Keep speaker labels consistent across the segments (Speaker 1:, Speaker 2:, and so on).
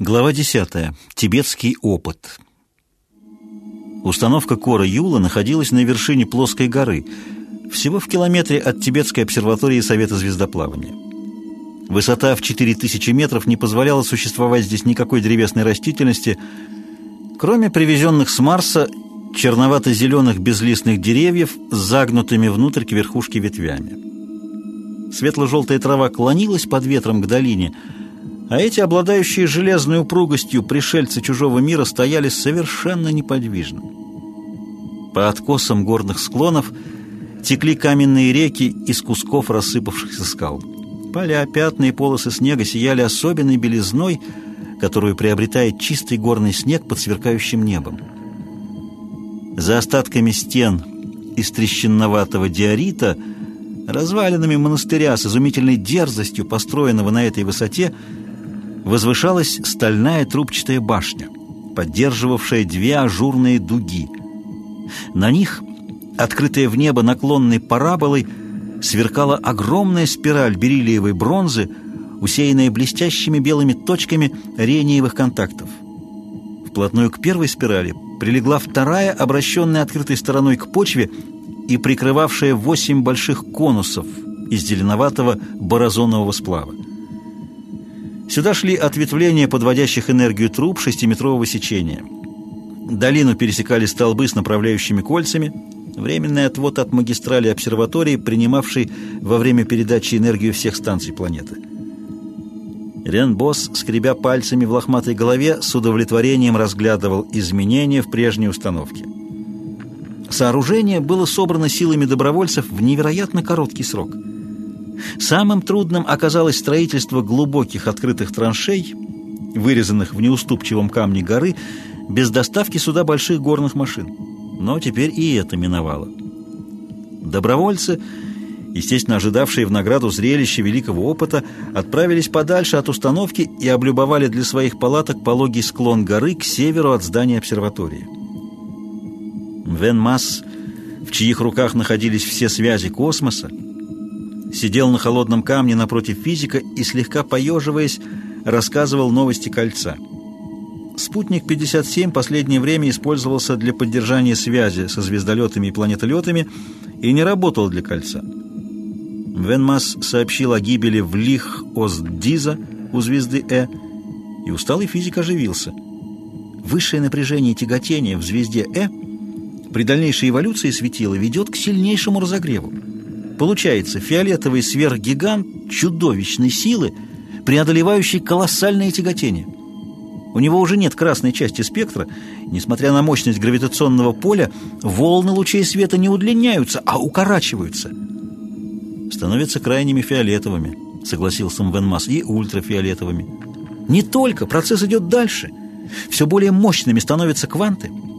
Speaker 1: Глава 10. Тибетский опыт. Установка Кора Юла находилась на вершине плоской горы, всего в километре от Тибетской обсерватории Совета звездоплавания. Высота в 4000 метров не позволяла существовать здесь никакой древесной растительности, кроме привезенных с Марса черновато-зеленых безлистных деревьев с загнутыми внутрь к верхушке ветвями. Светло-желтая трава клонилась под ветром к долине – а эти, обладающие железной упругостью пришельцы чужого мира, стояли совершенно неподвижно. По откосам горных склонов текли каменные реки из кусков рассыпавшихся скал. Поля, пятна и полосы снега сияли особенной белизной, которую приобретает чистый горный снег под сверкающим небом. За остатками стен из трещинноватого диорита, развалинами монастыря с изумительной дерзостью, построенного на этой высоте, возвышалась стальная трубчатая башня, поддерживавшая две ажурные дуги. На них, открытая в небо наклонной параболой, сверкала огромная спираль бериллиевой бронзы, усеянная блестящими белыми точками рениевых контактов. Вплотную к первой спирали прилегла вторая, обращенная открытой стороной к почве и прикрывавшая восемь больших конусов из зеленоватого борозонового сплава. Сюда шли ответвления подводящих энергию труб шестиметрового сечения. Долину пересекали столбы с направляющими кольцами, временный отвод от магистрали обсерватории, принимавший во время передачи энергию всех станций планеты. Ренбос, скребя пальцами в лохматой голове, с удовлетворением разглядывал изменения в прежней установке. Сооружение было собрано силами добровольцев в невероятно короткий срок – Самым трудным оказалось строительство глубоких открытых траншей, вырезанных в неуступчивом камне горы, без доставки сюда больших горных машин. Но теперь и это миновало. Добровольцы, естественно ожидавшие в награду зрелища великого опыта, отправились подальше от установки и облюбовали для своих палаток пологий склон горы к северу от здания обсерватории. Вен Масс, в чьих руках находились все связи космоса, сидел на холодном камне напротив физика и, слегка поеживаясь, рассказывал новости кольца. Спутник 57 последнее время использовался для поддержания связи со звездолетами и планетолетами и не работал для кольца. Венмас сообщил о гибели в лих Оздиза у звезды Э, и усталый физик оживился. Высшее напряжение тяготения в звезде Э при дальнейшей эволюции светила ведет к сильнейшему разогреву. Получается, фиолетовый сверхгигант чудовищной силы, преодолевающий колоссальное тяготение. У него уже нет красной части спектра. Несмотря на мощность гравитационного поля, волны лучей света не удлиняются, а укорачиваются. Становятся крайними фиолетовыми, согласился Мвенмас, и ультрафиолетовыми. Не только, процесс идет дальше. Все более мощными становятся кванты –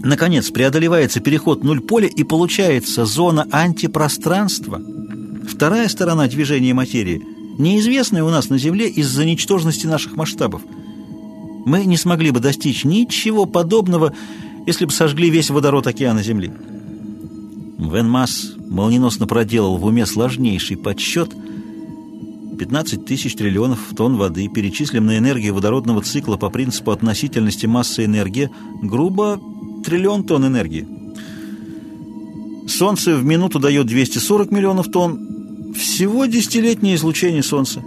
Speaker 1: Наконец, преодолевается переход нуль поля и получается зона антипространства. Вторая сторона движения материи, неизвестная у нас на Земле из-за ничтожности наших масштабов. Мы не смогли бы достичь ничего подобного, если бы сожгли весь водород океана Земли. Вен Масс молниеносно проделал в уме сложнейший подсчет 15 тысяч триллионов тонн воды, перечислим на энергию водородного цикла по принципу относительности массы энергии, грубо триллион тонн энергии. Солнце в минуту дает 240 миллионов тонн. Всего десятилетнее излучение Солнца.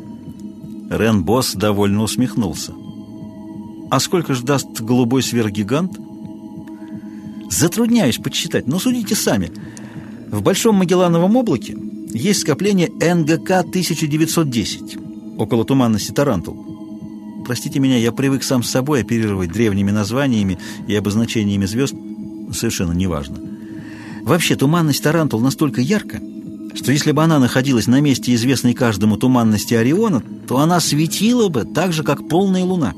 Speaker 1: Рен Босс довольно усмехнулся. А сколько же даст голубой сверхгигант? Затрудняюсь подсчитать, но судите сами. В Большом Магеллановом облаке есть скопление НГК-1910, около туманности Тарантул. Простите меня, я привык сам с собой оперировать древними названиями и обозначениями звезд. Совершенно неважно. Вообще, туманность Тарантул настолько ярка, что если бы она находилась на месте известной каждому туманности Ориона, то она светила бы так же, как полная луна.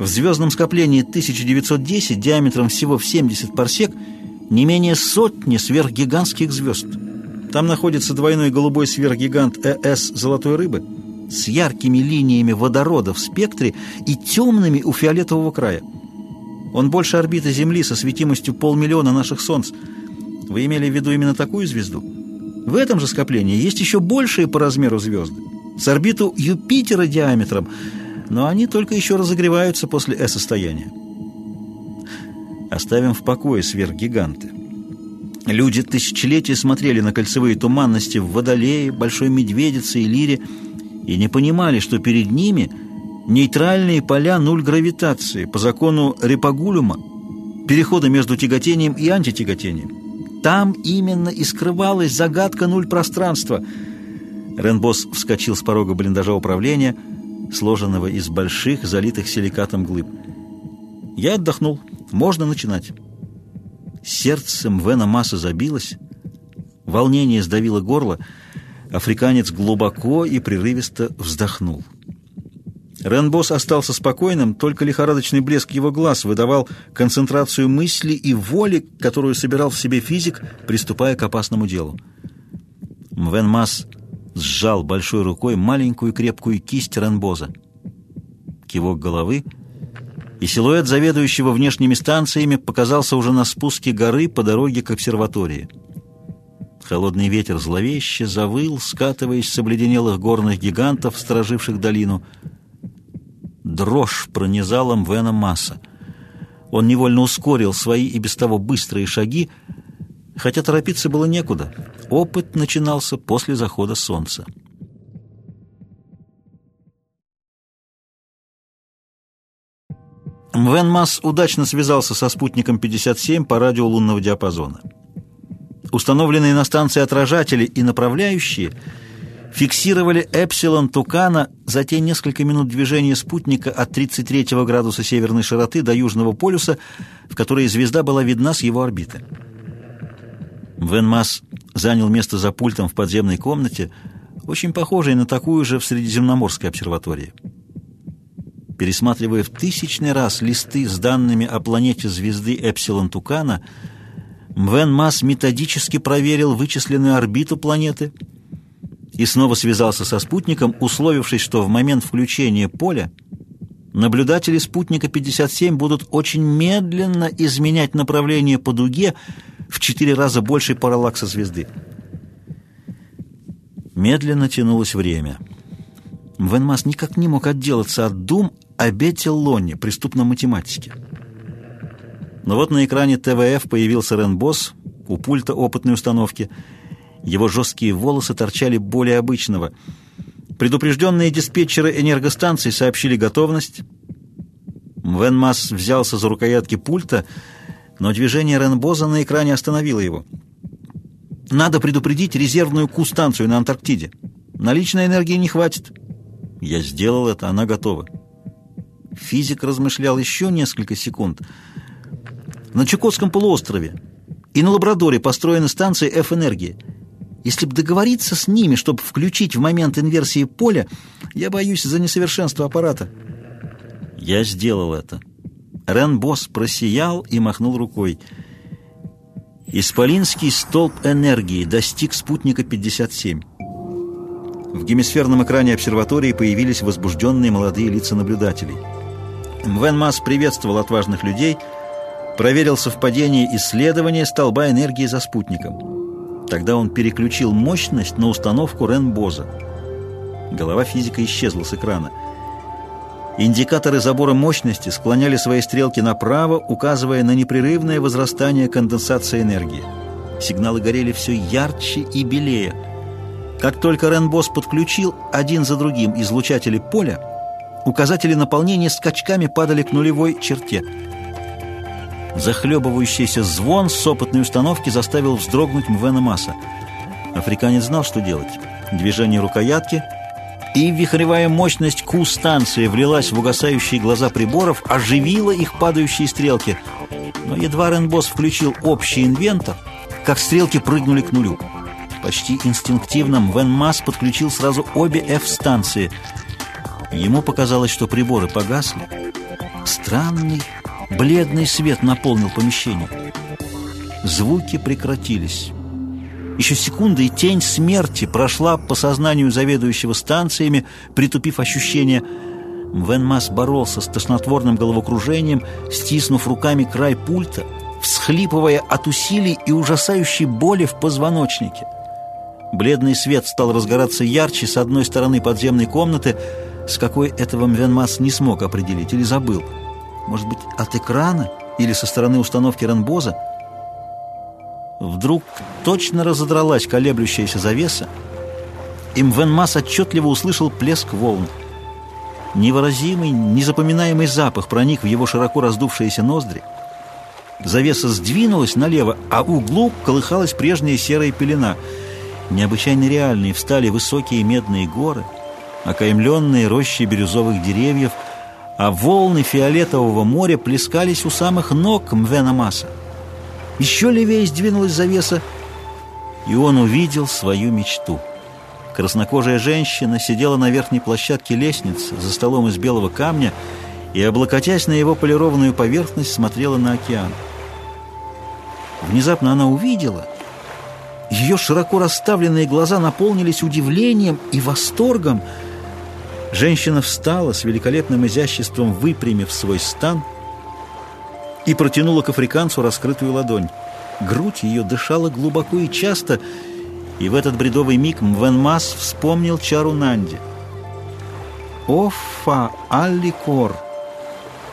Speaker 1: В звездном скоплении 1910 диаметром всего в 70 парсек не менее сотни сверхгигантских звезд. Там находится двойной голубой сверхгигант ЭС «Золотой рыбы», с яркими линиями водорода в спектре и темными у фиолетового края. Он больше орбиты Земли со светимостью полмиллиона наших Солнц. Вы имели в виду именно такую звезду? В этом же скоплении есть еще большие по размеру звезды. С орбиту Юпитера диаметром, но они только еще разогреваются после Э-состояния. Оставим в покое сверхгиганты. Люди тысячелетия смотрели на кольцевые туманности в Водолее, Большой Медведице и Лире и не понимали, что перед ними нейтральные поля нуль гравитации по закону Репагулюма, перехода между тяготением и антитяготением. Там именно и скрывалась загадка нуль пространства. Ренбос вскочил с порога блиндажа управления, сложенного из больших, залитых силикатом глыб. Я отдохнул. Можно начинать. Сердце Мвена Масса забилось, волнение сдавило горло, африканец глубоко и прерывисто вздохнул. Ренбос остался спокойным, только лихорадочный блеск его глаз выдавал концентрацию мысли и воли, которую собирал в себе физик, приступая к опасному делу. Мвен Масс сжал большой рукой маленькую крепкую кисть Ренбоза. Кивок головы — и силуэт заведующего внешними станциями показался уже на спуске горы по дороге к обсерватории. Холодный ветер зловеще завыл, скатываясь с обледенелых горных гигантов, стороживших долину. Дрожь пронизала Мвена Масса. Он невольно ускорил свои и без того быстрые шаги, хотя торопиться было некуда. Опыт начинался после захода солнца. Мвен Масс удачно связался со спутником 57 по радио лунного диапазона. Установленные на станции отражатели и направляющие фиксировали эпсилон Тукана за те несколько минут движения спутника от 33 градуса северной широты до Южного полюса, в которой звезда была видна с его орбиты. Мвен Масс занял место за пультом в подземной комнате, очень похожей на такую же в Средиземноморской обсерватории пересматривая в тысячный раз листы с данными о планете звезды Эпсилон Тукана, Мвен Масс методически проверил вычисленную орбиту планеты и снова связался со спутником, условившись, что в момент включения поля наблюдатели спутника 57 будут очень медленно изменять направление по дуге в четыре раза больше параллакса звезды. Медленно тянулось время. Мвенмас никак не мог отделаться от дум о Бете Лонне, преступном математике. Но вот на экране ТВФ появился Рен Босс у пульта опытной установки. Его жесткие волосы торчали более обычного. Предупрежденные диспетчеры энергостанций сообщили готовность. Венмас взялся за рукоятки пульта, но движение Ренбоза на экране остановило его. «Надо предупредить резервную Ку-станцию на Антарктиде. Наличной энергии не хватит». «Я сделал это, она готова». Физик размышлял еще несколько секунд. На Чукотском полуострове и на Лабрадоре построена станция F-энергии. Если бы договориться с ними, чтобы включить в момент инверсии поля, я боюсь за несовершенство аппарата. Я сделал это. Рен Босс просиял и махнул рукой. Исполинский столб энергии достиг спутника 57. В гемисферном экране обсерватории появились возбужденные молодые лица наблюдателей. Мвен Масс приветствовал отважных людей, проверил совпадение исследования столба энергии за спутником. Тогда он переключил мощность на установку Ренбоза. Голова физика исчезла с экрана. Индикаторы забора мощности склоняли свои стрелки направо, указывая на непрерывное возрастание конденсации энергии. Сигналы горели все ярче и белее. Как только Ренбос подключил один за другим излучатели поля, Указатели наполнения скачками падали к нулевой черте. Захлебывающийся звон с опытной установки заставил вздрогнуть Мвена Масса. Африканец знал, что делать. Движение рукоятки, и вихревая мощность Q-станции влилась в угасающие глаза приборов, оживила их падающие стрелки. Но едва Ренбос включил общий инвентор, как стрелки прыгнули к нулю. Почти инстинктивно Мвен Масс подключил сразу обе F-станции — Ему показалось, что приборы погасли. Странный, бледный свет наполнил помещение. Звуки прекратились. Еще секунда, и тень смерти прошла по сознанию заведующего станциями, притупив ощущение. Венмас боролся с тошнотворным головокружением, стиснув руками край пульта, всхлипывая от усилий и ужасающей боли в позвоночнике. Бледный свет стал разгораться ярче с одной стороны подземной комнаты, с какой этого Мвенмас не смог определить или забыл. Может быть, от экрана или со стороны установки Ренбоза? Вдруг точно разодралась колеблющаяся завеса, и Мвенмас отчетливо услышал плеск волн. Невыразимый, незапоминаемый запах проник в его широко раздувшиеся ноздри. Завеса сдвинулась налево, а углу колыхалась прежняя серая пелена. Необычайно реальные встали высокие медные горы, окаймленные рощи бирюзовых деревьев, а волны фиолетового моря плескались у самых ног Мвена Маса. Еще левее сдвинулась завеса, и он увидел свою мечту. Краснокожая женщина сидела на верхней площадке лестницы за столом из белого камня и, облокотясь на его полированную поверхность, смотрела на океан. Внезапно она увидела. Ее широко расставленные глаза наполнились удивлением и восторгом. Женщина встала с великолепным изяществом, выпрямив свой стан и протянула к африканцу раскрытую ладонь. Грудь ее дышала глубоко и часто, и в этот бредовый миг Мвенмас вспомнил Чару Нанди. «Оффа Алликор!»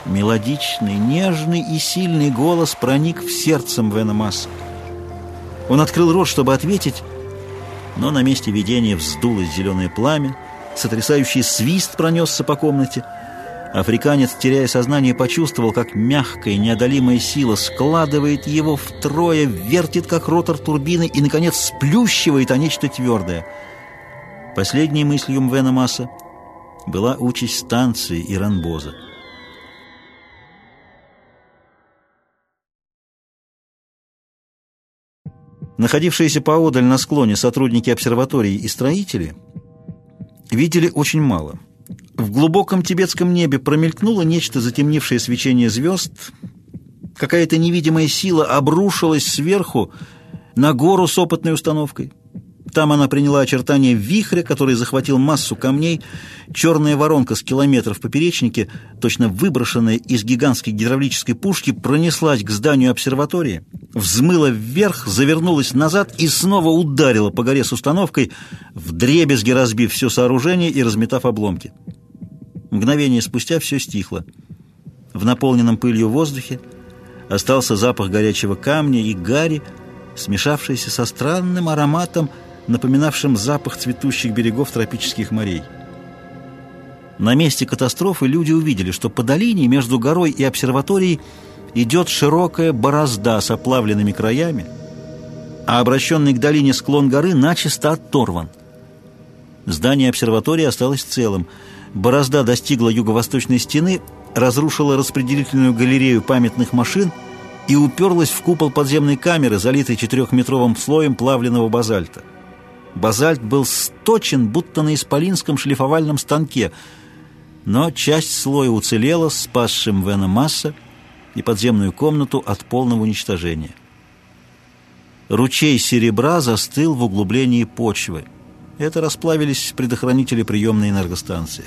Speaker 1: Мелодичный, нежный и сильный голос проник в сердце Мвена Масса. Он открыл рот, чтобы ответить, но на месте видения вздулось зеленое пламя, сотрясающий свист пронесся по комнате. Африканец, теряя сознание, почувствовал, как мягкая, неодолимая сила складывает его втрое, вертит, как ротор турбины, и, наконец, сплющивает о нечто твердое. Последней мыслью Мвена Масса была участь станции и Ранбоза. Находившиеся поодаль на склоне сотрудники обсерватории и строители видели очень мало. В глубоком тибетском небе промелькнуло нечто затемнившее свечение звезд. Какая-то невидимая сила обрушилась сверху на гору с опытной установкой. Там она приняла очертания вихря, который захватил массу камней. Черная воронка с километров поперечнике, точно выброшенная из гигантской гидравлической пушки, пронеслась к зданию обсерватории, взмыла вверх, завернулась назад и снова ударила по горе с установкой, вдребезги разбив все сооружение и разметав обломки. Мгновение спустя все стихло. В наполненном пылью воздухе остался запах горячего камня и гари, смешавшийся со странным ароматом, напоминавшим запах цветущих берегов тропических морей. На месте катастрофы люди увидели, что по долине между горой и обсерваторией идет широкая борозда с оплавленными краями, а обращенный к долине склон горы начисто оторван. Здание обсерватории осталось целым. Борозда достигла юго-восточной стены, разрушила распределительную галерею памятных машин и уперлась в купол подземной камеры, залитой четырехметровым слоем плавленного базальта. Базальт был сточен, будто на исполинском шлифовальном станке, но часть слоя уцелела, спасшим Вена Масса и подземную комнату от полного уничтожения. Ручей серебра застыл в углублении почвы. Это расплавились предохранители приемной энергостанции.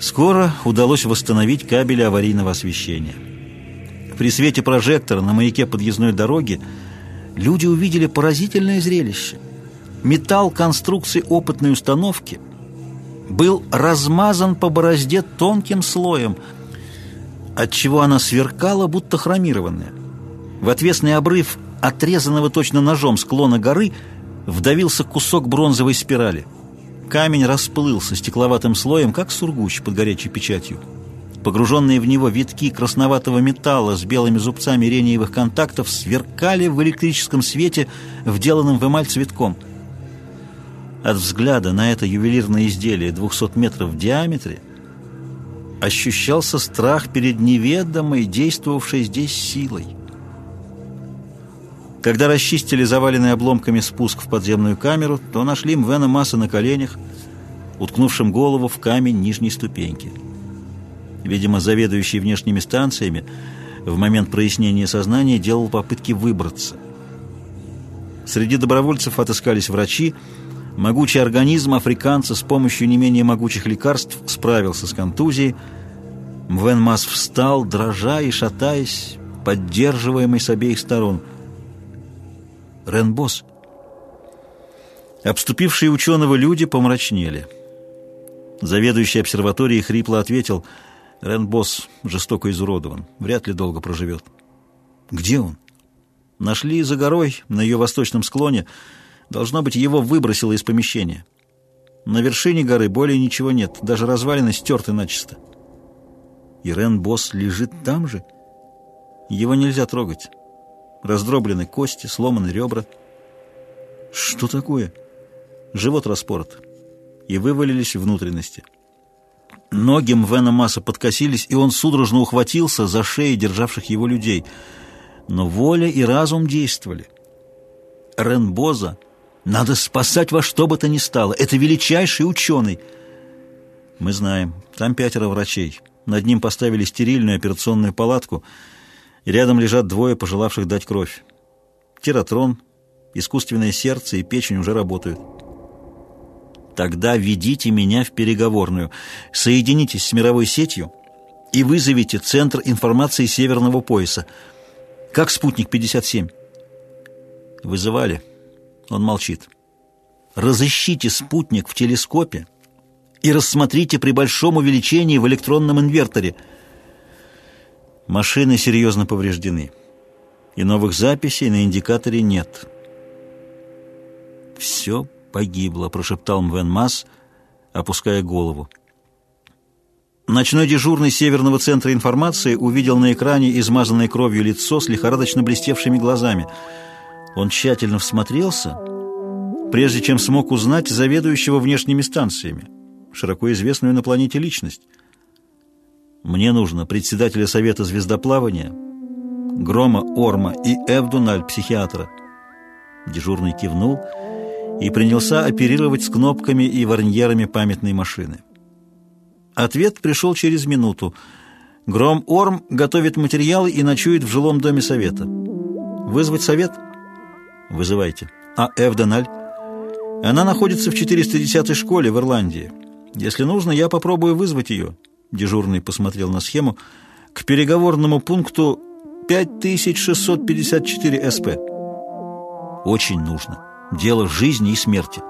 Speaker 1: Скоро удалось восстановить кабели аварийного освещения. При свете прожектора на маяке подъездной дороги люди увидели поразительное зрелище. Металл конструкции опытной установки был размазан по борозде тонким слоем, отчего она сверкала, будто хромированная. В отвесный обрыв отрезанного точно ножом склона горы вдавился кусок бронзовой спирали. Камень расплылся стекловатым слоем, как сургуч под горячей печатью. Погруженные в него витки красноватого металла с белыми зубцами рениевых контактов сверкали в электрическом свете, вделанном в эмаль цветком. От взгляда на это ювелирное изделие 200 метров в диаметре ощущался страх перед неведомой, действовавшей здесь силой. Когда расчистили заваленный обломками спуск в подземную камеру, то нашли Мвена Масса на коленях, уткнувшим голову в камень нижней ступеньки. Видимо, заведующий внешними станциями в момент прояснения сознания делал попытки выбраться. Среди добровольцев отыскались врачи. Могучий организм африканца с помощью не менее могучих лекарств справился с контузией. Мвен Мас встал, дрожа и шатаясь, поддерживаемый с обеих сторон. Ренбос. Обступившие ученого люди помрачнели. Заведующий обсерваторией хрипло ответил, «Рен-босс жестоко изуродован, вряд ли долго проживет». «Где он?» «Нашли за горой, на ее восточном склоне. Должно быть, его выбросило из помещения. На вершине горы более ничего нет, даже развалины стерты начисто». «И Рен-босс лежит там же?» «Его нельзя трогать. Раздроблены кости, сломаны ребра». «Что такое?» «Живот распорот» и вывалились внутренности. Ноги Мвена Масса подкосились, и он судорожно ухватился за шеи державших его людей. Но воля и разум действовали. Ренбоза надо спасать во что бы то ни стало. Это величайший ученый. Мы знаем, там пятеро врачей. Над ним поставили стерильную операционную палатку, и рядом лежат двое, пожелавших дать кровь. Тиратрон, искусственное сердце и печень уже работают. Тогда ведите меня в переговорную, соединитесь с мировой сетью и вызовите Центр информации Северного пояса. Как спутник 57? Вызывали. Он молчит. Разыщите спутник в телескопе и рассмотрите при большом увеличении в электронном инверторе. Машины серьезно повреждены, и новых записей на индикаторе нет. Все погибла», — прошептал Мвен Масс, опуская голову. Ночной дежурный Северного центра информации увидел на экране измазанное кровью лицо с лихорадочно блестевшими глазами. Он тщательно всмотрелся, прежде чем смог узнать заведующего внешними станциями, широко известную на планете личность. «Мне нужно председателя Совета звездоплавания, Грома Орма и Эвдуналь, психиатра». Дежурный кивнул и принялся оперировать с кнопками и варньерами памятной машины. Ответ пришел через минуту. Гром Орм готовит материалы и ночует в жилом доме совета. Вызвать совет? Вызывайте. А Эвденаль? Она находится в 410-й школе в Ирландии. Если нужно, я попробую вызвать ее. Дежурный посмотрел на схему. К переговорному пункту 5654 СП. Очень нужно. Дело жизни и смерти.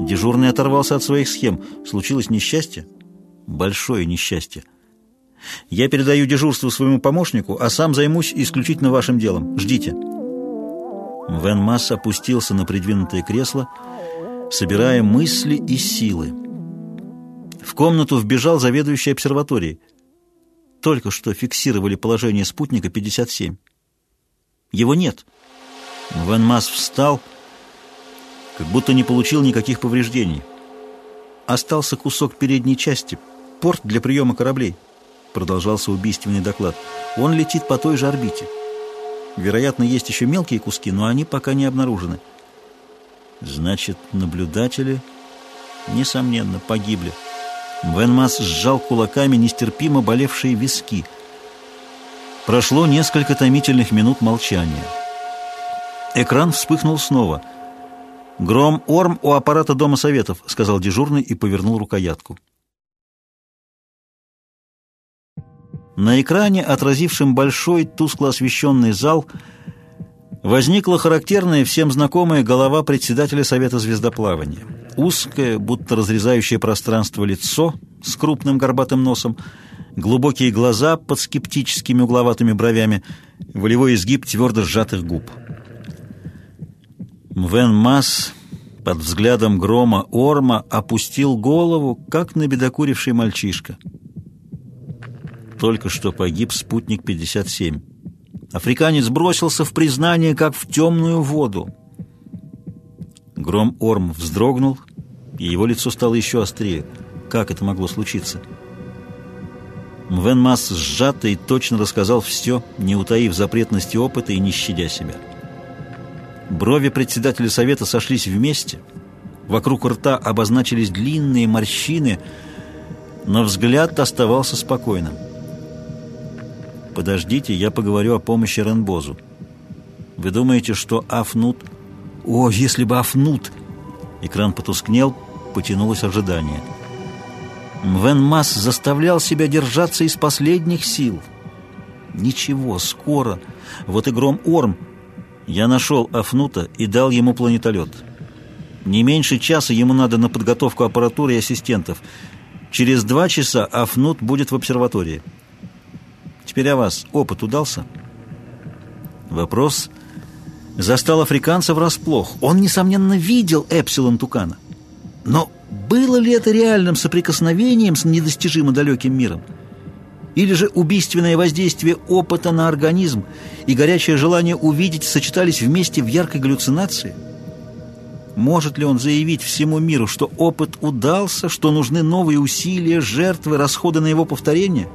Speaker 1: Дежурный оторвался от своих схем. Случилось несчастье? Большое несчастье. Я передаю дежурство своему помощнику, а сам займусь исключительно вашим делом. Ждите. Вен Масс опустился на придвинутое кресло, собирая мысли и силы. В комнату вбежал заведующий обсерваторией. Только что фиксировали положение спутника 57. Его нет. Вен Масс встал как будто не получил никаких повреждений. Остался кусок передней части, порт для приема кораблей. Продолжался убийственный доклад. Он летит по той же орбите. Вероятно, есть еще мелкие куски, но они пока не обнаружены. Значит, наблюдатели, несомненно, погибли. Венмас сжал кулаками нестерпимо болевшие виски. Прошло несколько томительных минут молчания. Экран вспыхнул снова — «Гром Орм у аппарата Дома Советов», — сказал дежурный и повернул рукоятку. На экране, отразившем большой, тускло освещенный зал, возникла характерная всем знакомая голова председателя Совета звездоплавания. Узкое, будто разрезающее пространство лицо с крупным горбатым носом, глубокие глаза под скептическими угловатыми бровями, волевой изгиб твердо сжатых губ. Мвен Масс под взглядом грома Орма опустил голову, как набедокуривший мальчишка. Только что погиб спутник 57. Африканец бросился в признание, как в темную воду. Гром Орм вздрогнул, и его лицо стало еще острее. Как это могло случиться? Мвен Масс сжато и точно рассказал все, не утаив запретности опыта и не щадя себя. Брови председателя совета сошлись вместе. Вокруг рта обозначились длинные морщины, но взгляд оставался спокойным. «Подождите, я поговорю о помощи Ренбозу. Вы думаете, что Афнут...» «О, если бы Афнут...» Экран потускнел, потянулось ожидание. Мвен Масс заставлял себя держаться из последних сил. «Ничего, скоро. Вот и гром Орм...» Я нашел Афнута и дал ему планетолет. Не меньше часа ему надо на подготовку аппаратуры и ассистентов. Через два часа Афнут будет в обсерватории. Теперь о вас. Опыт удался?» Вопрос застал африканца врасплох. Он, несомненно, видел Эпсилон Тукана. Но было ли это реальным соприкосновением с недостижимо далеким миром? Или же убийственное воздействие опыта на организм и горячее желание увидеть сочетались вместе в яркой галлюцинации? Может ли он заявить всему миру, что опыт удался, что нужны новые усилия, жертвы, расходы на его повторение,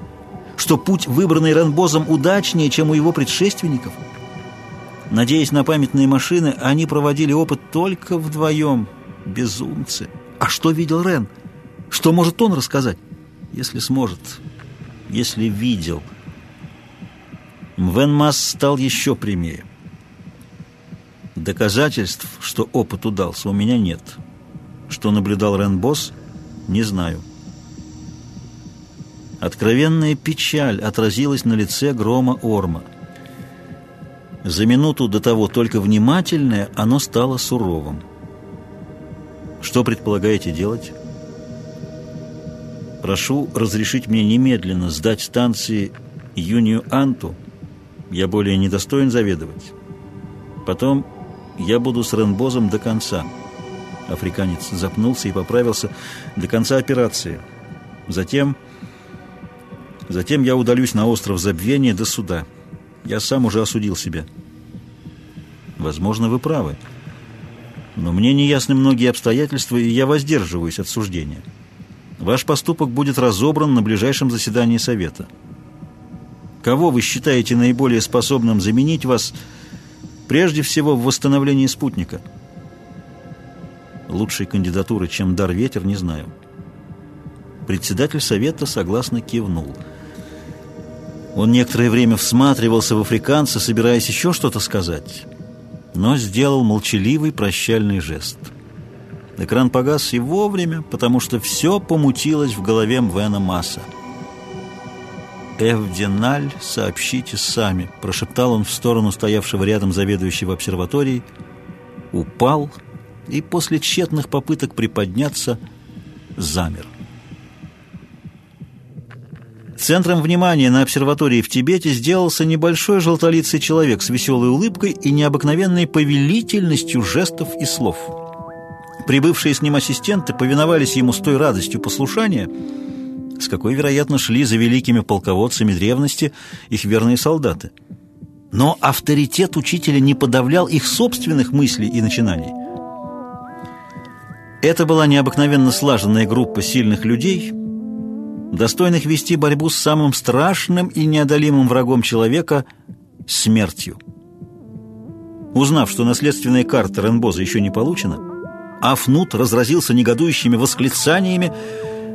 Speaker 1: что путь, выбранный Ренбозом, удачнее, чем у его предшественников? Надеясь на памятные машины, они проводили опыт только вдвоем. Безумцы! А что видел Рен? Что может он рассказать? Если сможет если видел. Мвен стал еще прямее. Доказательств, что опыт удался, у меня нет. Что наблюдал Ренбос, не знаю. Откровенная печаль отразилась на лице грома Орма. За минуту до того только внимательное, оно стало суровым. «Что предполагаете делать?» Прошу разрешить мне немедленно сдать станции Юнию Анту. Я более недостоин заведовать. Потом я буду с Ренбозом до конца. Африканец запнулся и поправился до конца операции. Затем... Затем я удалюсь на остров Забвения до суда. Я сам уже осудил себя. Возможно, вы правы. Но мне не ясны многие обстоятельства, и я воздерживаюсь от суждения. Ваш поступок будет разобран на ближайшем заседании Совета. Кого вы считаете наиболее способным заменить вас, прежде всего, в восстановлении спутника? Лучшей кандидатуры, чем дар ветер, не знаю. Председатель Совета согласно кивнул. Он некоторое время всматривался в африканца, собираясь еще что-то сказать, но сделал молчаливый прощальный жест – Экран погас и вовремя, потому что все помутилось в голове Мвена Масса. «Эвденаль, сообщите сами», — прошептал он в сторону стоявшего рядом заведующего обсерваторией, упал и после тщетных попыток приподняться замер. Центром внимания на обсерватории в Тибете сделался небольшой желтолицый человек с веселой улыбкой и необыкновенной повелительностью жестов и слов — Прибывшие с ним ассистенты повиновались ему с той радостью послушания, с какой, вероятно, шли за великими полководцами древности их верные солдаты. Но авторитет учителя не подавлял их собственных мыслей и начинаний. Это была необыкновенно слаженная группа сильных людей, достойных вести борьбу с самым страшным и неодолимым врагом человека – смертью. Узнав, что наследственная карта Ренбоза еще не получена, Афнут разразился негодующими восклицаниями,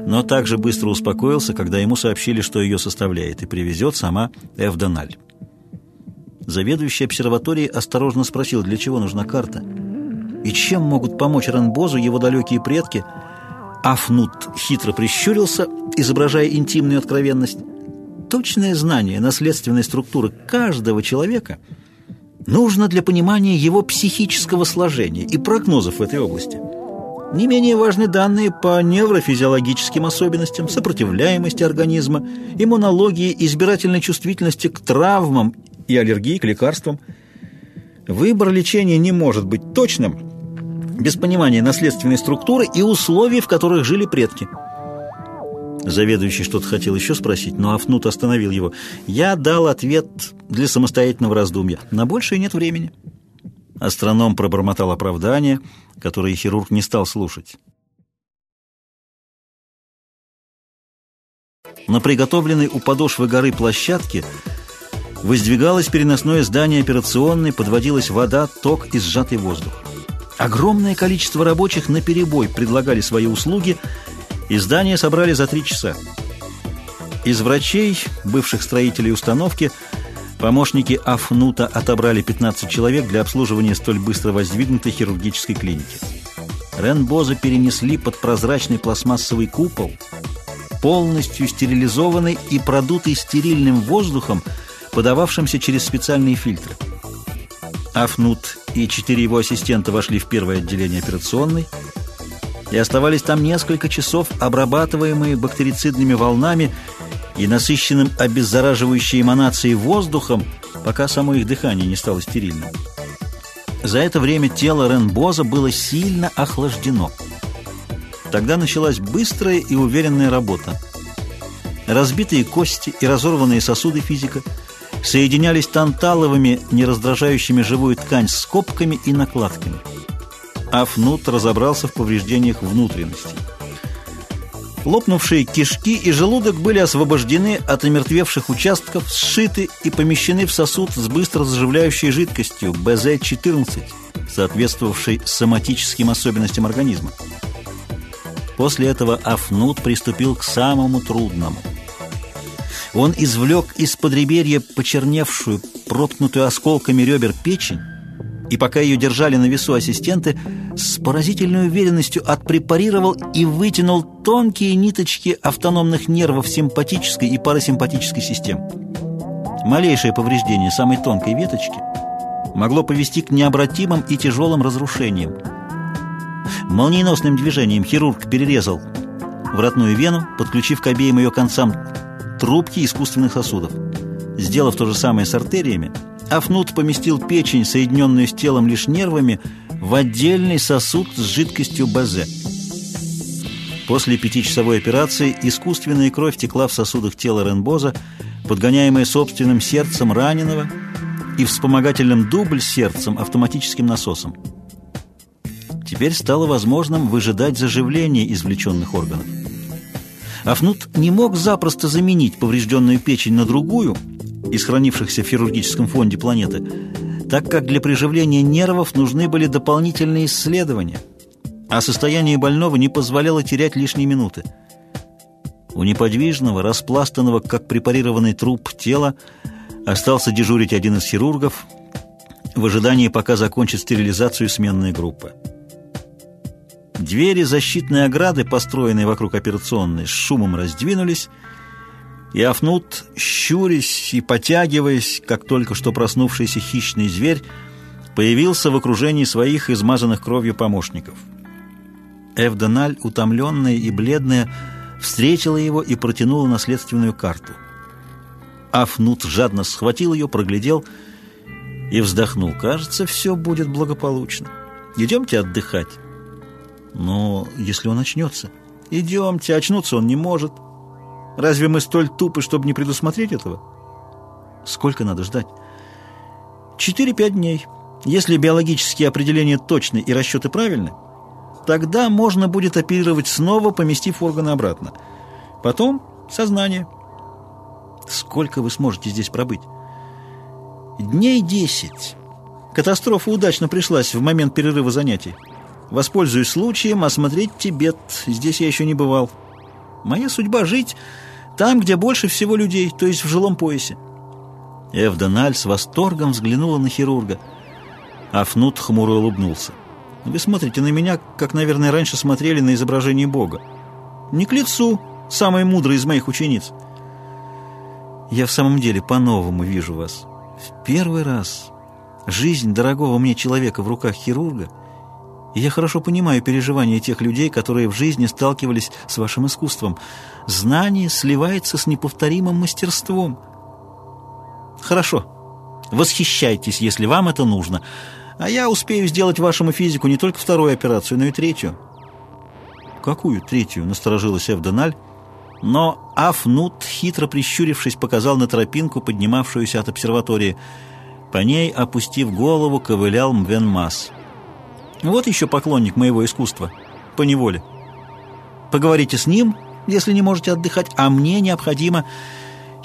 Speaker 1: но также быстро успокоился, когда ему сообщили, что ее составляет и привезет сама Эвдональ. Заведующий обсерваторией осторожно спросил, для чего нужна карта и чем могут помочь Ренбозу его далекие предки. Афнут хитро прищурился, изображая интимную откровенность. Точное знание наследственной структуры каждого человека – нужно для понимания его психического сложения и прогнозов в этой области. Не менее важны данные по неврофизиологическим особенностям, сопротивляемости организма, иммунологии, избирательной чувствительности к травмам и аллергии к лекарствам. Выбор лечения не может быть точным без понимания наследственной структуры и условий, в которых жили предки. Заведующий что-то хотел еще спросить, но Афнут остановил его. «Я дал ответ для самостоятельного раздумья. На большее нет времени». Астроном пробормотал оправдание, которое хирург не стал слушать. На приготовленной у подошвы горы площадке воздвигалось переносное здание операционной, подводилась вода, ток и сжатый воздух. Огромное количество рабочих наперебой предлагали свои услуги – Издание собрали за три часа. Из врачей, бывших строителей установки, помощники Афнута отобрали 15 человек для обслуживания столь быстро воздвигнутой хирургической клиники. Ренбоза перенесли под прозрачный пластмассовый купол, полностью стерилизованный и продутый стерильным воздухом, подававшимся через специальные фильтры. Афнут и четыре его ассистента вошли в первое отделение операционной и оставались там несколько часов, обрабатываемые бактерицидными волнами и насыщенным обеззараживающей эманацией воздухом, пока само их дыхание не стало стерильным. За это время тело Ренбоза было сильно охлаждено. Тогда началась быстрая и уверенная работа. Разбитые кости и разорванные сосуды физика соединялись танталовыми, не раздражающими живую ткань скобками и накладками. Афнут разобрался в повреждениях внутренностей. Лопнувшие кишки и желудок были освобождены от омертвевших участков, сшиты и помещены в сосуд с быстро заживляющей жидкостью БЗ-14, соответствовавшей соматическим особенностям организма. После этого Афнут приступил к самому трудному. Он извлек из-под реберья почерневшую, проткнутую осколками ребер печень, и пока ее держали на весу ассистенты, с поразительной уверенностью отпрепарировал и вытянул тонкие ниточки автономных нервов симпатической и парасимпатической систем. Малейшее повреждение самой тонкой веточки могло повести к необратимым и тяжелым разрушениям. Молниеносным движением хирург перерезал вратную вену, подключив к обеим ее концам трубки искусственных сосудов. Сделав то же самое с артериями, Афнут поместил печень, соединенную с телом лишь нервами, в отдельный сосуд с жидкостью БЗ. После пятичасовой операции искусственная кровь текла в сосудах тела Ренбоза, подгоняемая собственным сердцем раненого и вспомогательным дубль сердцем автоматическим насосом. Теперь стало возможным выжидать заживление извлеченных органов. Афнут не мог запросто заменить поврежденную печень на другую – из хранившихся в хирургическом фонде планеты, так как для приживления нервов нужны были дополнительные исследования, а состояние больного не позволяло терять лишние минуты. У неподвижного, распластанного, как препарированный труп тела, остался дежурить один из хирургов в ожидании, пока закончит стерилизацию сменная группа. Двери защитной ограды, построенные вокруг операционной, с шумом раздвинулись, и Афнут, щурясь и потягиваясь, как только что проснувшийся хищный зверь, появился в окружении своих измазанных кровью помощников. Эвдональ, утомленная и бледная, встретила его и протянула наследственную карту. Афнут жадно схватил ее, проглядел и вздохнул. «Кажется, все будет благополучно. Идемте отдыхать». «Но если он очнется?» «Идемте, очнуться он не может». Разве мы столь тупы, чтобы не предусмотреть этого? Сколько надо ждать? Четыре-пять дней. Если биологические определения точны и расчеты правильны, тогда можно будет оперировать снова, поместив органы обратно. Потом сознание. Сколько вы сможете здесь пробыть? Дней десять. Катастрофа удачно пришлась в момент перерыва занятий. Воспользуюсь случаем осмотреть Тибет. Здесь я еще не бывал. Моя судьба — жить там, где больше всего людей, то есть в жилом поясе. Эвдональ с восторгом взглянула на хирурга. Афнут хмуро улыбнулся. «Вы смотрите на меня, как, наверное, раньше смотрели на изображение Бога. Не к лицу, самой мудрой из моих учениц. Я в самом деле по-новому вижу вас. В первый раз жизнь дорогого мне человека в руках хирурга, и я хорошо понимаю переживания тех людей, которые в жизни сталкивались с вашим искусством». Знание сливается с неповторимым мастерством. Хорошо. Восхищайтесь, если вам это нужно. А я успею сделать вашему физику не только вторую операцию, но и третью. Какую третью? Насторожилась Эвдональ. Но Афнут, хитро прищурившись, показал на тропинку, поднимавшуюся от обсерватории. По ней, опустив голову, ковылял Мвенмас. Вот еще поклонник моего искусства. По неволе. Поговорите с ним если не можете отдыхать, а мне необходимо...»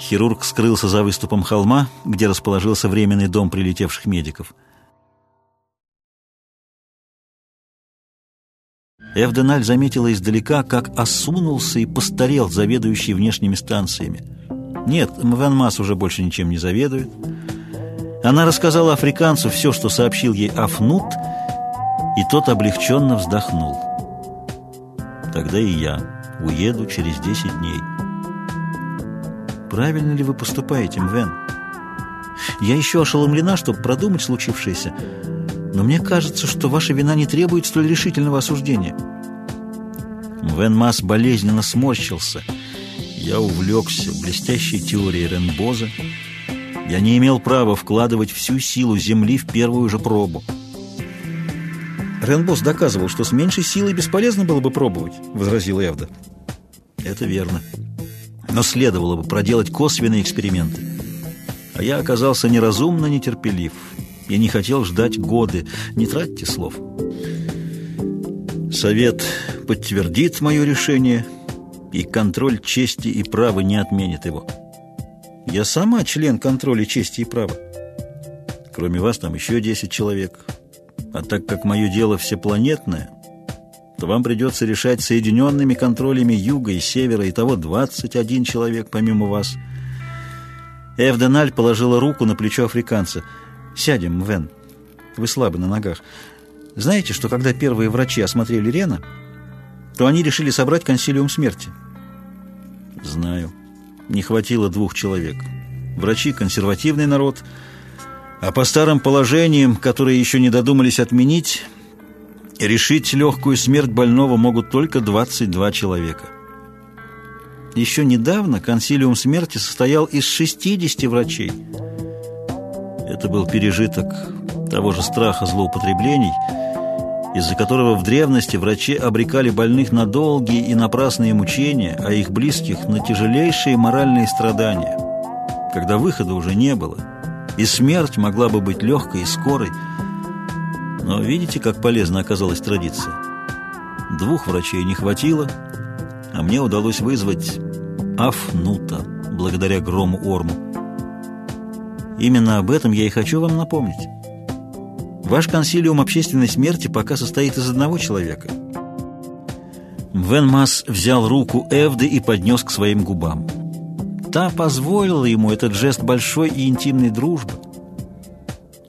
Speaker 1: Хирург скрылся за выступом холма, где расположился временный дом прилетевших медиков. Эвденаль заметила издалека, как осунулся и постарел заведующий внешними станциями. Нет, Мвенмас уже больше ничем не заведует. Она рассказала африканцу все, что сообщил ей Афнут, и тот облегченно вздохнул. Тогда и я Уеду через 10 дней. Правильно ли вы поступаете, Мвен? Я еще ошеломлена, чтобы продумать случившееся. Но мне кажется, что ваша вина не требует столь решительного осуждения. Вен Масс болезненно сморщился. Я увлекся блестящей теорией Ренбоза. Я не имел права вкладывать всю силу Земли в первую же пробу. Ренбос доказывал, что с меньшей силой бесполезно было бы пробовать, возразил Эвда. Это верно. Но следовало бы проделать косвенные эксперименты. А я оказался неразумно нетерпелив. Я не хотел ждать годы. Не тратьте слов. Совет подтвердит мое решение, и контроль чести и права не отменит его. Я сама член контроля чести и права. Кроме вас там еще 10 человек. А так как мое дело всепланетное, то вам придется решать соединенными контролями юга и севера, и того 21 человек помимо вас. Эвденаль положила руку на плечо африканца. «Сядем, Вен. Вы слабы на ногах. Знаете, что когда первые врачи осмотрели Рена, то они решили собрать консилиум смерти?» «Знаю. Не хватило двух человек. Врачи — консервативный народ, а по старым положениям, которые еще не додумались отменить, решить легкую смерть больного могут только 22 человека. Еще недавно консилиум смерти состоял из 60 врачей. Это был пережиток того же страха злоупотреблений, из-за которого в древности врачи обрекали больных на долгие и напрасные мучения, а их близких на тяжелейшие моральные страдания, когда выхода уже не было, и смерть могла бы быть легкой и скорой. Но видите, как полезна оказалась традиция? Двух врачей не хватило, а мне удалось вызвать Афнута, благодаря грому Орму. Именно об этом я и хочу вам напомнить. Ваш консилиум общественной смерти пока состоит из одного человека. Вен Масс взял руку Эвды и поднес к своим губам. Та позволила ему этот жест большой и интимной дружбы.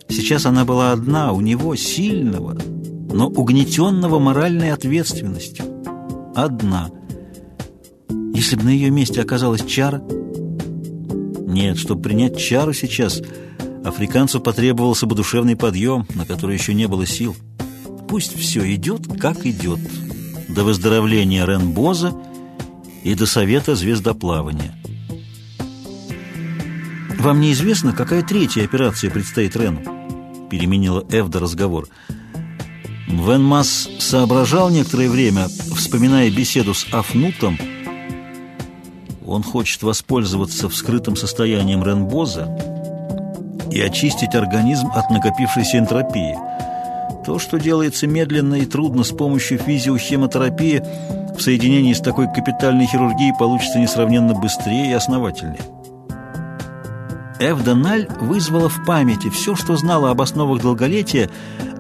Speaker 1: Сейчас она была одна, у него сильного, но угнетенного моральной ответственностью. Одна – если бы на ее месте оказалась чара? Нет, чтобы принять чару сейчас, африканцу потребовался бы душевный подъем, на который еще не было сил. Пусть все идет, как идет. До выздоровления Ренбоза и до совета звездоплавания. «Вам неизвестно, какая третья операция предстоит Рену?» Переменила Эвда разговор. Вен Масс соображал некоторое время, вспоминая беседу с Афнутом, он хочет воспользоваться вскрытым состоянием Ренбоза и очистить организм от накопившейся энтропии. То, что делается медленно и трудно с помощью физиохемотерапии, в соединении с такой капитальной хирургией получится несравненно быстрее и основательнее. Эвдональ вызвала в памяти все, что знала об основах долголетия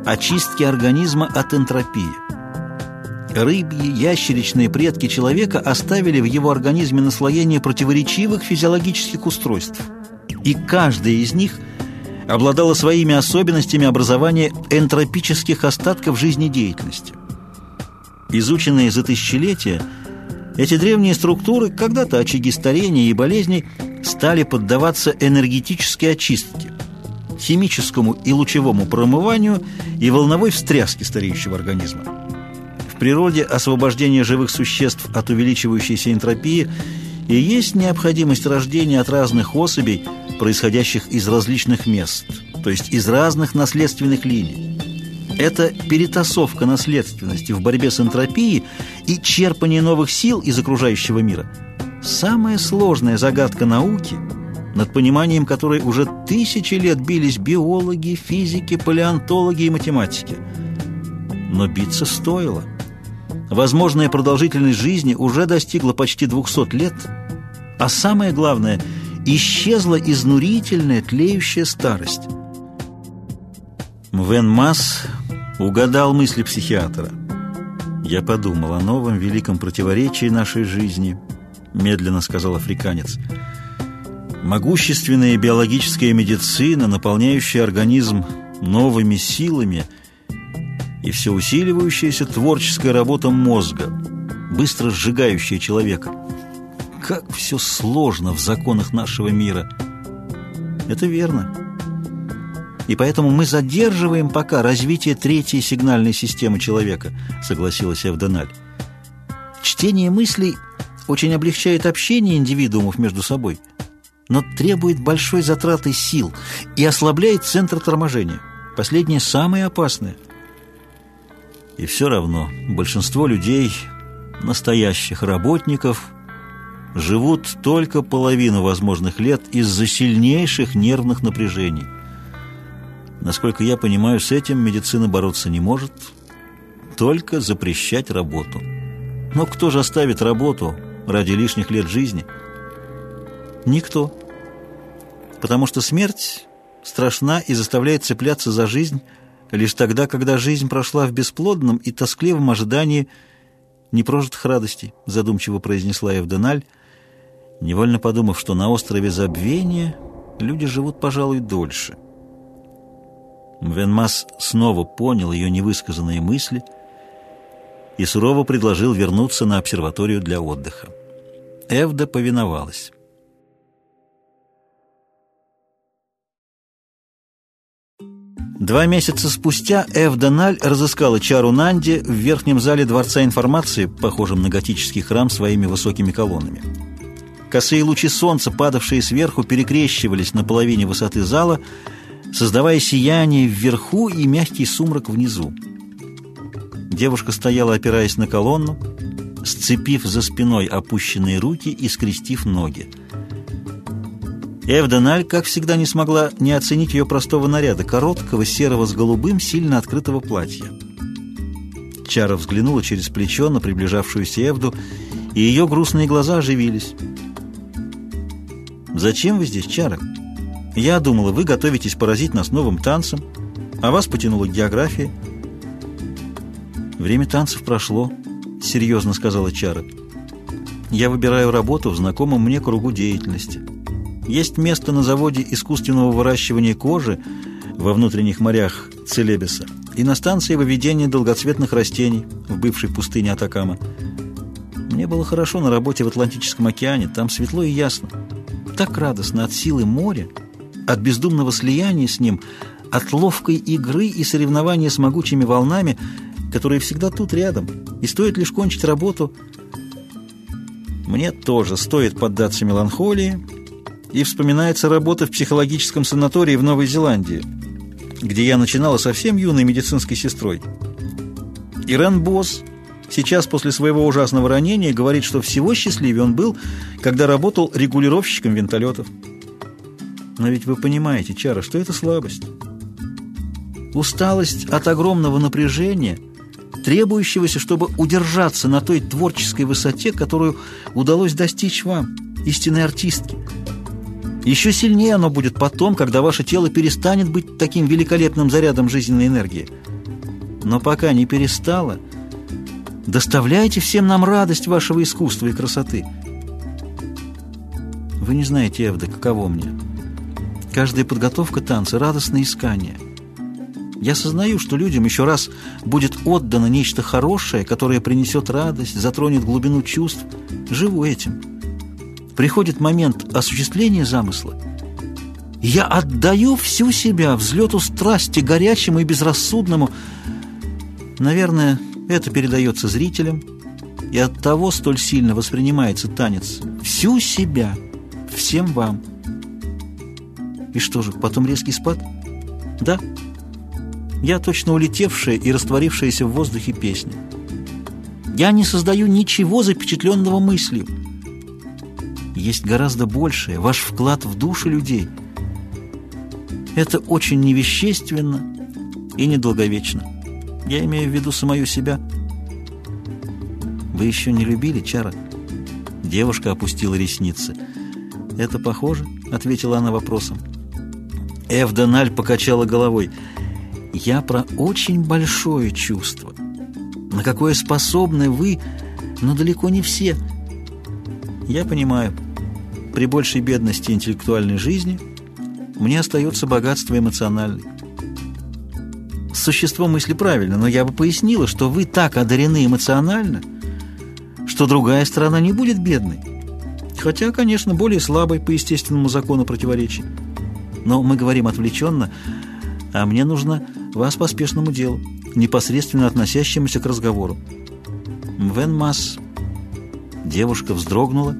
Speaker 1: очистки организма от энтропии. Рыбьи, ящеричные предки человека оставили в его организме наслоение противоречивых физиологических устройств. И каждая из них обладала своими особенностями образования энтропических остатков жизнедеятельности. Изученные за тысячелетия, эти древние структуры, когда-то очаги старения и болезней, стали поддаваться энергетической очистке, химическому и лучевому промыванию и волновой встряске стареющего организма. В природе освобождение живых существ от увеличивающейся энтропии и есть необходимость рождения от разных особей, происходящих из различных мест, то есть из разных наследственных линий. Это перетасовка наследственности в борьбе с энтропией и черпание новых сил из окружающего мира. Самая сложная загадка науки, над пониманием которой уже тысячи лет бились биологи, физики, палеонтологи и математики. Но биться стоило – Возможная продолжительность жизни уже достигла почти 200 лет, а самое главное, исчезла изнурительная тлеющая старость. Мвен Масс угадал мысли психиатра. «Я подумал о новом великом противоречии нашей жизни», — медленно сказал африканец. «Могущественная биологическая медицина, наполняющая организм новыми силами — и все усиливающаяся творческая работа мозга, быстро сжигающая человека. Как все сложно в законах нашего мира. Это верно. И поэтому мы задерживаем пока развитие третьей сигнальной системы человека, согласилась Эвденаль. Чтение мыслей очень облегчает общение индивидуумов между собой, но требует большой затраты сил и ослабляет центр торможения. Последнее самое опасное. И все равно большинство людей, настоящих работников, живут только половину возможных лет из-за сильнейших нервных напряжений. Насколько я понимаю, с этим медицина бороться не может, только запрещать работу. Но кто же оставит работу ради лишних лет жизни? Никто. Потому что смерть страшна и заставляет цепляться за жизнь лишь тогда, когда жизнь прошла в бесплодном и тоскливом ожидании непрожитых радостей, задумчиво произнесла Евденаль, невольно подумав, что на острове Забвения люди живут, пожалуй, дольше. Венмас снова понял ее невысказанные мысли и сурово предложил вернуться на обсерваторию для отдыха. Эвда повиновалась. Два месяца спустя Эвдональ разыскала Чару Нанди в верхнем зале Дворца информации, похожем на готический храм своими высокими колоннами. Косые лучи солнца, падавшие сверху, перекрещивались на половине высоты зала, создавая сияние вверху и мягкий сумрак внизу. Девушка стояла, опираясь на колонну, сцепив за спиной опущенные руки и скрестив ноги. Эвденаль, как всегда, не смогла не оценить ее простого наряда, короткого, серого с голубым, сильно открытого платья. Чара взглянула через плечо на приближавшуюся Эвду, и ее грустные глаза оживились. «Зачем вы здесь, Чара?» Я думала, вы готовитесь поразить нас новым танцем, а вас потянуло к географии. Время танцев прошло, серьезно сказала Чара. Я выбираю работу в знакомом мне кругу деятельности. Есть место на заводе искусственного выращивания кожи во внутренних морях Целебеса и на станции выведения долгоцветных растений в бывшей пустыне Атакама. Мне было хорошо на работе в Атлантическом океане, там светло и ясно. Так радостно от силы моря, от бездумного слияния с ним, от ловкой игры и соревнования с могучими волнами, которые всегда тут рядом, и стоит лишь кончить работу. Мне тоже стоит поддаться меланхолии, и вспоминается работа в психологическом санатории в Новой Зеландии, где я начинала совсем юной медицинской сестрой. Ирен Босс сейчас после своего ужасного ранения говорит, что всего счастливее он был, когда работал регулировщиком винтолетов. Но ведь вы понимаете, Чара, что это слабость. Усталость от огромного напряжения, требующегося, чтобы удержаться на той творческой высоте, которую удалось достичь вам, истинной артистке. Еще сильнее оно будет потом, когда ваше тело перестанет быть таким великолепным зарядом жизненной энергии. Но пока не перестало, доставляйте всем нам радость вашего искусства и красоты. Вы не знаете, Эвда, каково мне. Каждая подготовка танца — радостное искание. Я сознаю, что людям еще раз будет отдано нечто хорошее, которое принесет радость, затронет глубину чувств. Живу этим. Приходит момент осуществления замысла. Я отдаю всю себя взлету страсти, горячему и безрассудному. Наверное, это передается зрителям, и от того столь сильно воспринимается танец. Всю себя, всем вам. И что же, потом резкий спад? Да. Я точно улетевшая и растворившаяся в воздухе песня. Я не создаю ничего запечатленного мыслью. Есть гораздо большее, ваш вклад в души людей. Это очень невещественно и недолговечно. Я имею в виду самую себя. Вы еще не любили, Чара? Девушка опустила ресницы. «Это похоже?» — ответила она вопросом. Эвдональ покачала головой. «Я про очень большое чувство, на какое способны вы, но далеко не все. Я понимаю, при большей бедности интеллектуальной жизни мне остается богатство эмоциональное. Существо мысли правильно, но я бы пояснила, что вы так одарены эмоционально, что другая сторона не будет бедной, хотя, конечно, более слабой по естественному закону противоречий» но мы говорим отвлеченно. А мне нужно вас по спешному делу, непосредственно относящемуся к разговору. Мвен Масс. Девушка вздрогнула.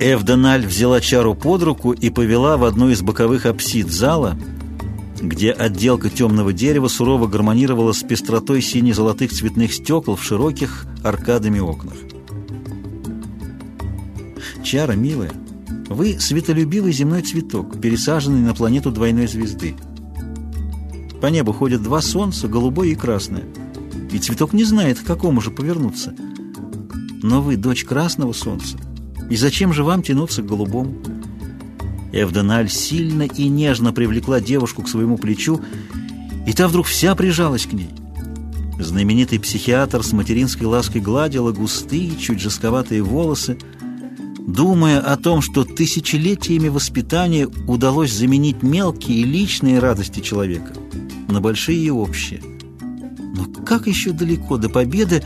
Speaker 1: Эвдональ взяла чару под руку и повела в одну из боковых апсид зала, где отделка темного дерева сурово гармонировала с пестротой сине-золотых цветных стекол в широких аркадами окнах. Чара, милая, вы светолюбивый земной цветок, пересаженный на планету двойной звезды. По небу ходят два солнца, голубое и красное. И цветок не знает, к какому же повернуться. Но вы дочь красного солнца. И зачем же вам тянуться к голубому? Эвденаль сильно и нежно привлекла девушку к своему плечу, и та вдруг вся прижалась к ней. Знаменитый психиатр с материнской лаской гладила густые, чуть жестковатые волосы, думая о том, что тысячелетиями воспитания удалось заменить мелкие личные радости человека на большие и общие. Но как еще далеко до победы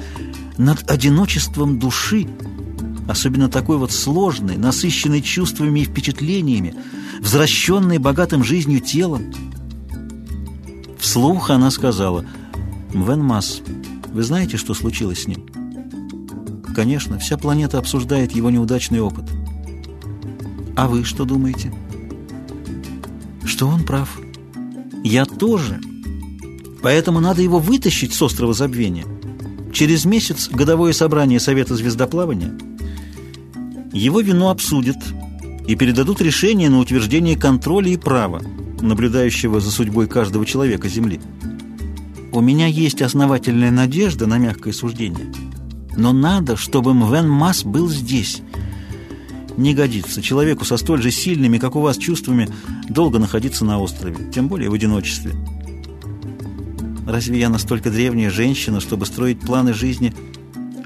Speaker 1: над одиночеством души, особенно такой вот сложной, насыщенной чувствами и впечатлениями, возвращенной богатым жизнью телом? Вслух она сказала, «Мвен Масс, вы знаете, что случилось с ним?» Конечно, вся планета обсуждает его неудачный опыт. А вы что думаете? Что он прав. Я тоже. Поэтому надо его вытащить с острова забвения. Через месяц годовое собрание Совета звездоплавания. Его вину обсудят и передадут решение на утверждение контроля и права, наблюдающего за судьбой каждого человека Земли. У меня есть основательная надежда на мягкое суждение – но надо, чтобы Мвен Мас был здесь. Не годится человеку со столь же сильными, как у вас, чувствами долго находиться на острове, тем более в одиночестве. Разве я настолько древняя женщина, чтобы строить планы жизни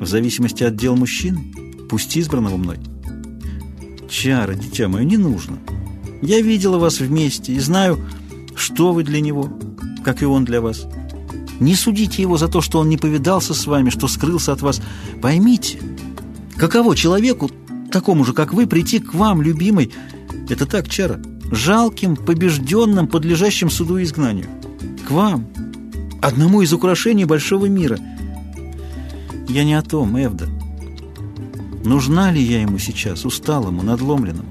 Speaker 1: в зависимости от дел мужчины, пусть избранного мной? Чара, дитя мое, не нужно. Я видела вас вместе и знаю, что вы для него, как и он для вас. Не судите его за то, что он не повидался с вами, что скрылся от вас. Поймите, каково человеку, такому же, как вы, прийти к вам, любимой, это так, Чара, жалким, побежденным, подлежащим суду и изгнанию. К вам, одному из украшений большого мира. Я не о том, Эвда. Нужна ли я ему сейчас, усталому, надломленному?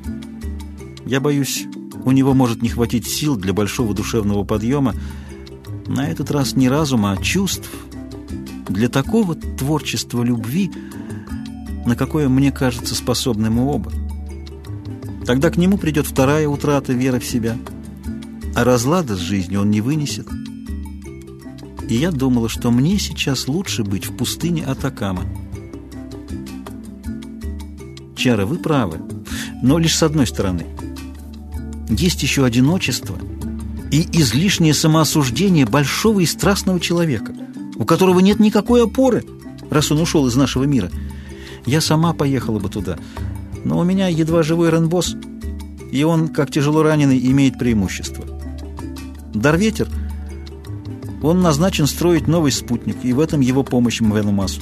Speaker 1: Я боюсь, у него может не хватить сил для большого душевного подъема, на этот раз не разума, а чувств, для такого творчества любви, на какое, мне кажется, способны мы оба. Тогда к нему придет вторая утрата веры в себя, а разлада с жизнью он не вынесет. И я думала, что мне сейчас лучше быть в пустыне Атакама. Чара, вы правы, но лишь с одной стороны. Есть еще одиночество – и излишнее самоосуждение большого и страстного человека, у которого нет никакой опоры, раз он ушел из нашего мира. Я сама поехала бы туда, но у меня едва живой Ренбос, и он, как тяжело раненый, имеет преимущество. Дарветер, он назначен строить новый спутник, и в этом его помощь Мвену Масу.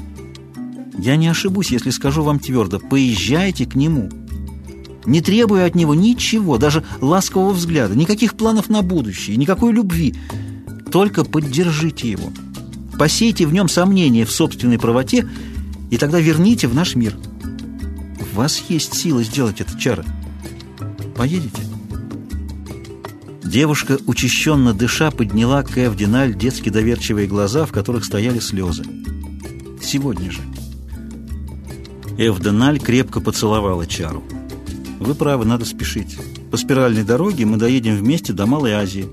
Speaker 1: Я не ошибусь, если скажу вам твердо, поезжайте к нему» не требуя от него ничего, даже ласкового взгляда, никаких планов на будущее, никакой любви. Только поддержите его. Посейте в нем сомнения в собственной правоте, и тогда верните в наш мир. У вас есть сила сделать это, Чара. Поедете? Девушка, учащенно дыша, подняла к Эвдиналь детски доверчивые глаза, в которых стояли слезы. Сегодня же. Эвденаль крепко поцеловала Чару. Вы правы, надо спешить. По спиральной дороге мы доедем вместе до Малой Азии.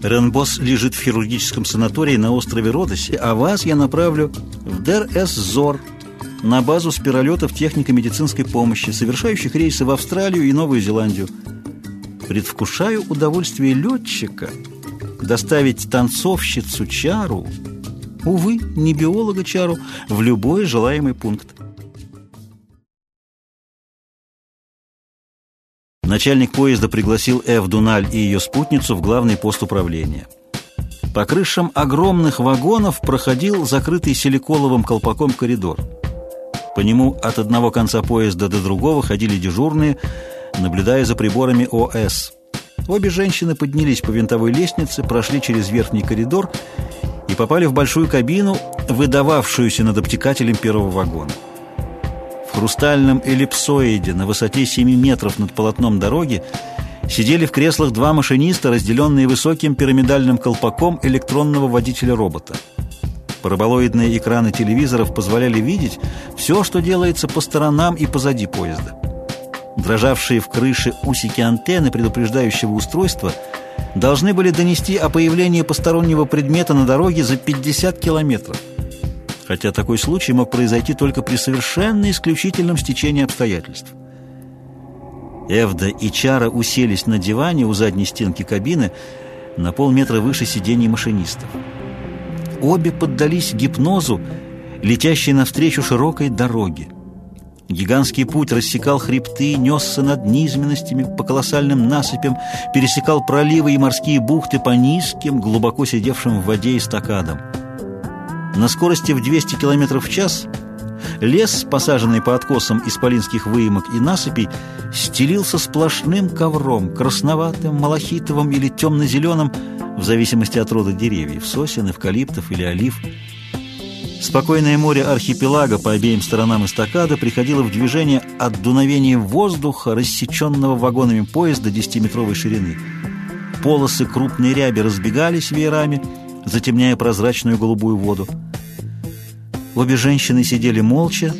Speaker 1: Ренбос лежит в хирургическом санатории на острове Родосе, а вас я направлю в Дер-эс-Зор, на базу спиролетов технико-медицинской помощи, совершающих рейсы в Австралию и Новую Зеландию. Предвкушаю удовольствие летчика доставить танцовщицу Чару, увы, не биолога Чару, в любой желаемый пункт. Начальник поезда пригласил Эв Дуналь и ее спутницу в главный пост управления. По крышам огромных вагонов проходил закрытый силиколовым колпаком коридор. По нему от одного конца поезда до другого ходили дежурные, наблюдая за приборами ОС. Обе женщины поднялись по винтовой лестнице, прошли через верхний коридор и попали в большую кабину, выдававшуюся над обтекателем первого вагона. В хрустальном эллипсоиде на высоте 7 метров над полотном дороги сидели в креслах два машиниста, разделенные высоким пирамидальным колпаком электронного водителя-робота. Параболоидные экраны телевизоров позволяли видеть все, что делается по сторонам и позади поезда. Дрожавшие в крыше усики антенны предупреждающего устройства должны были донести о появлении постороннего предмета на дороге за 50 километров. Хотя такой случай мог произойти только при совершенно исключительном стечении обстоятельств. Эвда и Чара уселись на диване у задней стенки кабины на полметра выше сидений машинистов. Обе поддались гипнозу, летящей навстречу широкой дороге. Гигантский путь рассекал хребты, несся над низменностями по колоссальным насыпям, пересекал проливы и морские бухты по низким, глубоко сидевшим в воде эстакадам. На скорости в 200 км в час лес, посаженный по откосам исполинских выемок и насыпей, стелился сплошным ковром, красноватым, малахитовым или темно-зеленым, в зависимости от рода деревьев, сосен, эвкалиптов или олив – Спокойное море архипелага по обеим сторонам эстакады приходило в движение от дуновения воздуха, рассеченного вагонами поезда 10-метровой ширины. Полосы крупной ряби разбегались веерами, затемняя прозрачную голубую воду. Обе женщины сидели молча,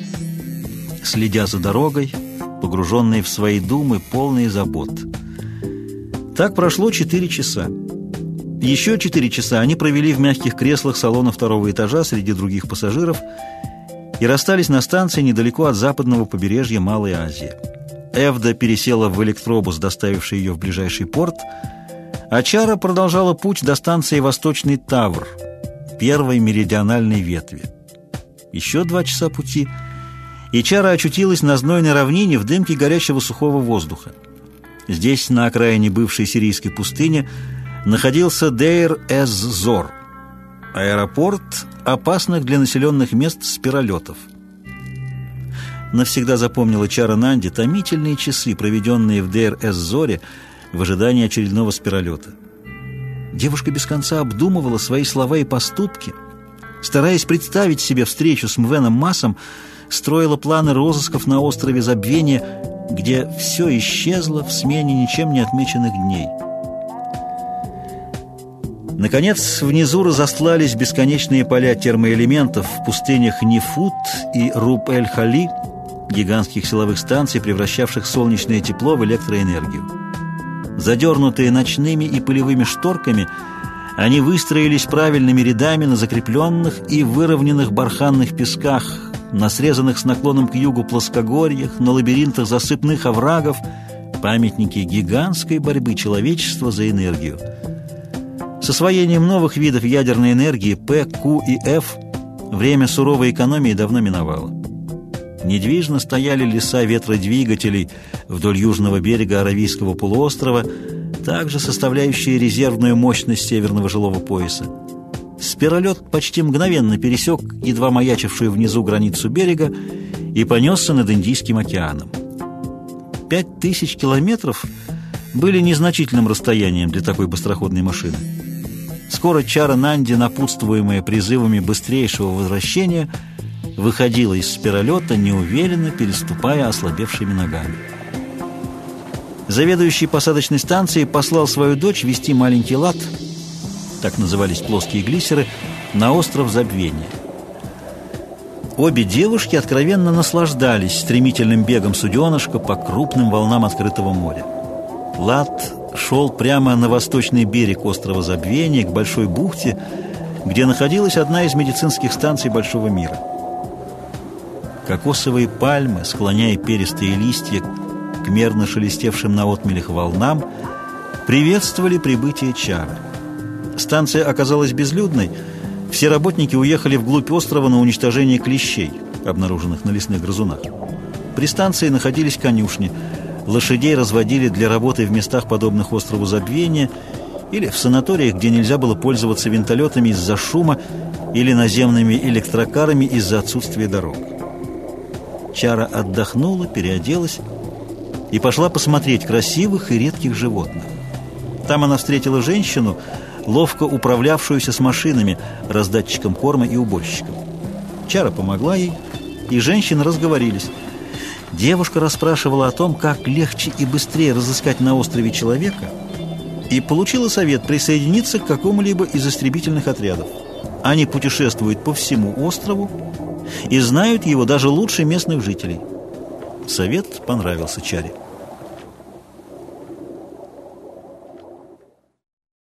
Speaker 1: следя за дорогой, погруженные в свои думы, полные забот. Так прошло четыре часа. Еще четыре часа они провели в мягких креслах салона второго этажа среди других пассажиров и расстались на станции недалеко от западного побережья Малой Азии. Эвда пересела в электробус, доставивший ее в ближайший порт, а Чара продолжала путь до станции Восточный Тавр, первой меридиональной ветви. Еще два часа пути, и Чара очутилась на знойной равнине в дымке горячего сухого воздуха. Здесь, на окраине бывшей сирийской пустыни, находился Дейр-эз-Зор, аэропорт опасных для населенных мест спиролетов. Навсегда запомнила Чара Нанди томительные часы, проведенные в Дейр-эз-Зоре в ожидании очередного спиролета. Девушка без конца обдумывала свои слова и поступки, стараясь представить себе встречу с Мвеном Массом, строила планы розысков на острове Забвения, где все исчезло в смене ничем не отмеченных дней. Наконец, внизу разостлались бесконечные поля термоэлементов в пустынях Нефут и Руб-эль-Хали, гигантских силовых станций, превращавших солнечное тепло в электроэнергию. Задернутые ночными и пылевыми шторками, они выстроились правильными рядами на закрепленных и выровненных барханных песках, на срезанных с наклоном к югу плоскогорьях, на лабиринтах засыпных оврагов, памятники гигантской борьбы человечества за энергию – с освоением новых видов ядерной энергии П, Q и F время суровой экономии давно миновало. Недвижно стояли леса ветродвигателей вдоль южного берега Аравийского полуострова, также составляющие резервную мощность северного жилого пояса. Спиролет почти мгновенно пересек едва маячившую внизу границу берега и понесся над Индийским океаном. Пять тысяч километров были незначительным расстоянием для такой быстроходной машины. Скоро чара Нанди, напутствуемая призывами быстрейшего возвращения, выходила из спиролета, неуверенно переступая ослабевшими ногами. Заведующий посадочной станцией послал свою дочь вести маленький лад, так назывались плоские глиссеры, на остров Забвения. Обе девушки откровенно наслаждались стремительным бегом суденышка по крупным волнам открытого моря. Лад шел прямо на восточный берег острова Забвения, к Большой бухте, где находилась одна из медицинских станций Большого мира. Кокосовые пальмы, склоняя перистые листья к мерно шелестевшим на отмелях волнам, приветствовали прибытие Чары. Станция оказалась безлюдной, все работники уехали вглубь острова на уничтожение клещей, обнаруженных на лесных грызунах. При станции находились конюшни – лошадей разводили для работы в местах, подобных острову Забвения, или в санаториях, где нельзя было пользоваться винтолетами из-за шума или наземными электрокарами из-за отсутствия дорог. Чара отдохнула, переоделась и пошла посмотреть красивых и редких животных. Там она встретила женщину, ловко управлявшуюся с машинами, раздатчиком корма и уборщиком. Чара помогла ей, и женщины разговорились. Девушка расспрашивала о том, как легче и быстрее разыскать на острове человека, и получила совет присоединиться к какому-либо из истребительных отрядов. Они путешествуют по всему острову и знают его даже лучше местных жителей. Совет понравился Чаре.